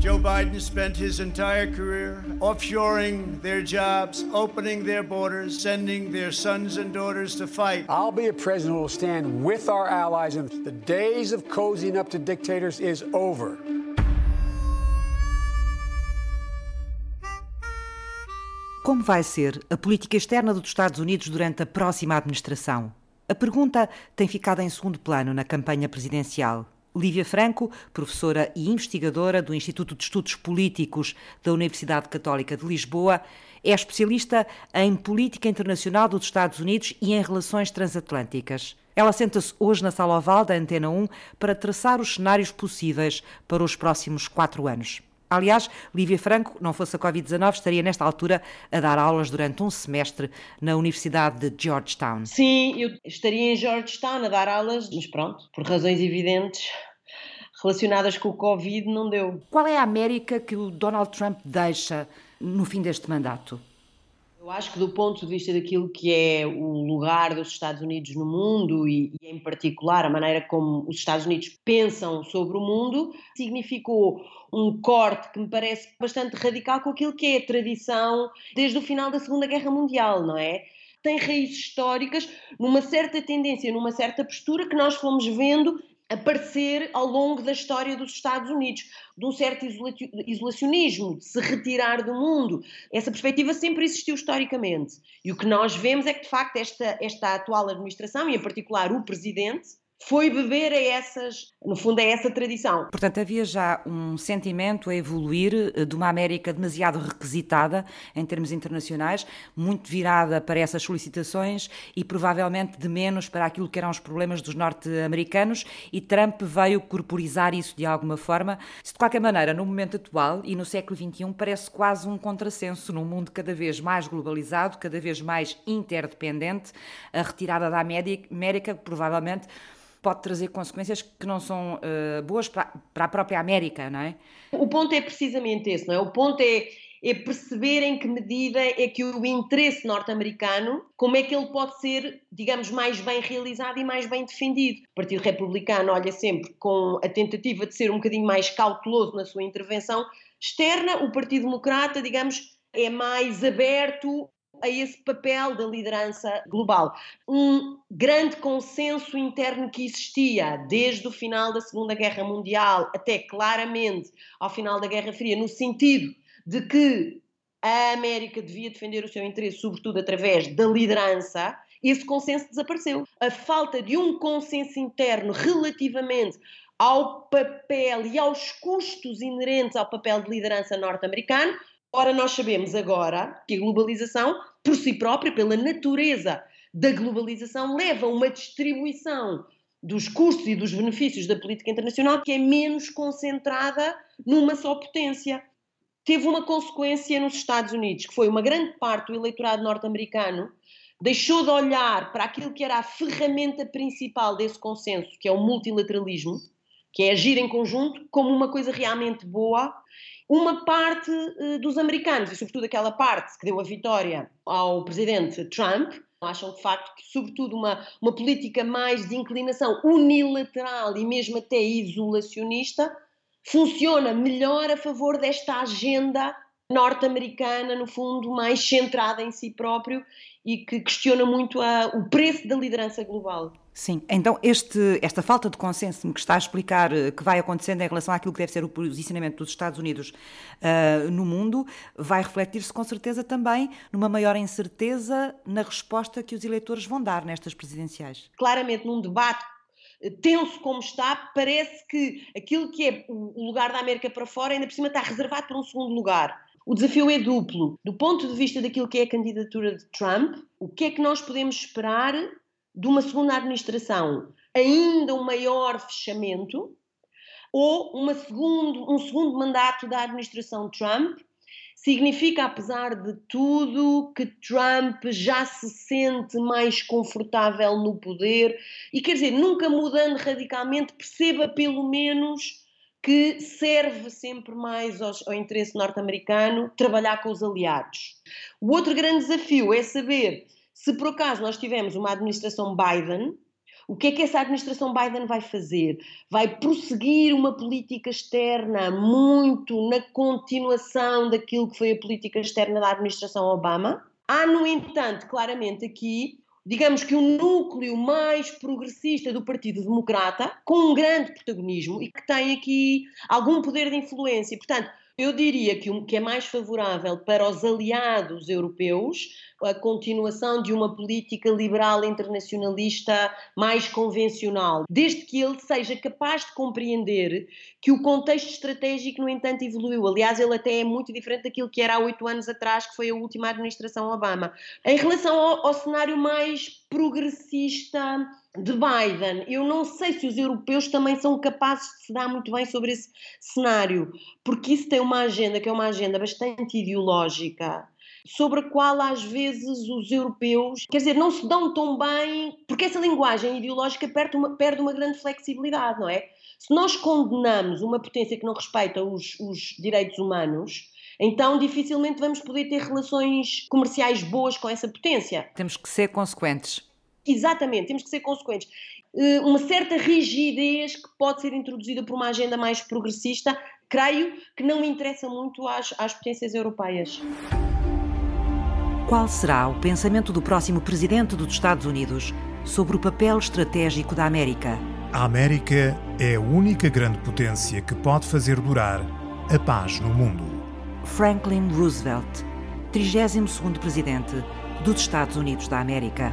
Joe Biden spent his entire career offshoring their jobs, opening their borders, sending their sons and daughters to fight. I'll be a president who will stand with our allies, and the days of cozying up to dictators is over. Como vai ser a política externa dos Estados Unidos durante a próxima administração? A pergunta tem ficado em segundo plano na campanha presidencial. Lívia Franco, professora e investigadora do Instituto de Estudos Políticos da Universidade Católica de Lisboa, é especialista em política internacional dos Estados Unidos e em relações transatlânticas. Ela senta-se hoje na sala oval da Antena 1 para traçar os cenários possíveis para os próximos quatro anos. Aliás, Lívia Franco, não fosse a Covid-19, estaria nesta altura a dar aulas durante um semestre na Universidade de Georgetown. Sim, eu estaria em Georgetown a dar aulas, mas pronto, por razões evidentes relacionadas com o Covid, não deu. Qual é a América que o Donald Trump deixa no fim deste mandato? Eu acho que do ponto de vista daquilo que é o lugar dos Estados Unidos no mundo e, e, em particular a maneira como os Estados Unidos pensam sobre o mundo, significou um corte que me parece bastante radical com aquilo que é a tradição desde o final da Segunda Guerra Mundial, não é? Tem raízes históricas numa certa tendência, numa certa postura que nós fomos vendo aparecer ao longo da história dos Estados Unidos, de um certo isolacionismo, de se retirar do mundo. Essa perspectiva sempre existiu historicamente. E o que nós vemos é que, de facto, esta, esta atual administração, e em particular o presidente, foi beber a essas, no fundo, a essa tradição. Portanto, havia já um sentimento a evoluir eh, de uma América demasiado requisitada em termos internacionais, muito virada para essas solicitações e provavelmente de menos para aquilo que eram os problemas dos norte-americanos, e Trump veio corporizar isso de alguma forma. De qualquer maneira, no momento atual e no século XXI, parece quase um contrassenso num mundo cada vez mais globalizado, cada vez mais interdependente, a retirada da América provavelmente pode trazer consequências que não são uh, boas para, para a própria América, não é? O ponto é precisamente esse, não é? O ponto é, é perceber em que medida é que o interesse norte-americano, como é que ele pode ser, digamos, mais bem realizado e mais bem defendido. O Partido Republicano olha sempre com a tentativa de ser um bocadinho mais cauteloso na sua intervenção externa, o Partido Democrata, digamos, é mais aberto a esse papel da liderança global. Um grande consenso interno que existia desde o final da Segunda Guerra Mundial até claramente ao final da Guerra Fria, no sentido de que a América devia defender o seu interesse, sobretudo através da liderança, esse consenso desapareceu. A falta de um consenso interno relativamente ao papel e aos custos inerentes ao papel de liderança norte-americano Ora, nós sabemos agora que a globalização, por si própria, pela natureza da globalização, leva a uma distribuição dos custos e dos benefícios da política internacional que é menos concentrada numa só potência. Teve uma consequência nos Estados Unidos, que foi uma grande parte do eleitorado norte-americano deixou de olhar para aquilo que era a ferramenta principal desse consenso, que é o multilateralismo, que é agir em conjunto, como uma coisa realmente boa uma parte uh, dos americanos, e sobretudo aquela parte que deu a vitória ao presidente Trump, acham de facto que, sobretudo, uma, uma política mais de inclinação unilateral e mesmo até isolacionista funciona melhor a favor desta agenda norte-americana, no fundo, mais centrada em si próprio e que questiona muito a, o preço da liderança global. Sim, então este, esta falta de consenso que está a explicar eh, que vai acontecendo em relação àquilo que deve ser o posicionamento dos Estados Unidos uh, no mundo vai refletir-se com certeza também numa maior incerteza na resposta que os eleitores vão dar nestas presidenciais. Claramente, num debate eh, tenso como está, parece que aquilo que é o lugar da América para fora ainda por cima está reservado para um segundo lugar. O desafio é duplo. Do ponto de vista daquilo que é a candidatura de Trump, o que é que nós podemos esperar de uma segunda administração? Ainda um maior fechamento ou uma segundo, um segundo mandato da administração Trump? Significa, apesar de tudo, que Trump já se sente mais confortável no poder e, quer dizer, nunca mudando radicalmente, perceba pelo menos que serve sempre mais aos, ao interesse norte-americano trabalhar com os aliados. O outro grande desafio é saber se por acaso nós tivermos uma administração Biden, O que é que essa administração Biden vai fazer? Vai prosseguir uma política externa muito na continuação daquilo que foi a política externa da administração Obama? Há, no entanto, claramente aqui digamos que um núcleo mais progressista do Partido Democrata, com um grande protagonismo e que tem aqui algum poder de influência. Portanto, eu diria que, que é mais favorável para os aliados europeus a continuação de uma política liberal internacionalista mais convencional, desde que ele seja capaz de compreender que o contexto estratégico, no entanto, evoluiu. Aliás, ele até é muito diferente daquilo que era há oito anos atrás, que foi a última administração Obama. Em relação ao, ao cenário mais progressista de Biden. Eu não sei se os europeus também são capazes de se dar muito bem sobre esse cenário, porque isso tem uma agenda que é uma agenda bastante ideológica, sobre a qual às vezes os europeus, quer dizer, não se dão tão bem, porque essa linguagem ideológica perde uma, perde uma grande flexibilidade, não é? Se nós condenamos uma potência que não respeita os, os direitos humanos, então dificilmente vamos poder ter relações comerciais boas com essa potência. Temos que ser consequentes. Exatamente, temos que ser consequentes. Uh, uma certa rigidez que pode ser introduzida por uma agenda mais progressista, creio que não interessa muito às, às potências europeias. Qual será o pensamento do próximo presidente dos Estados Unidos sobre o papel estratégico da América? A América é a única grande potência que pode fazer durar a paz no mundo. Franklin Roosevelt, 32º presidente dos Estados Unidos da América.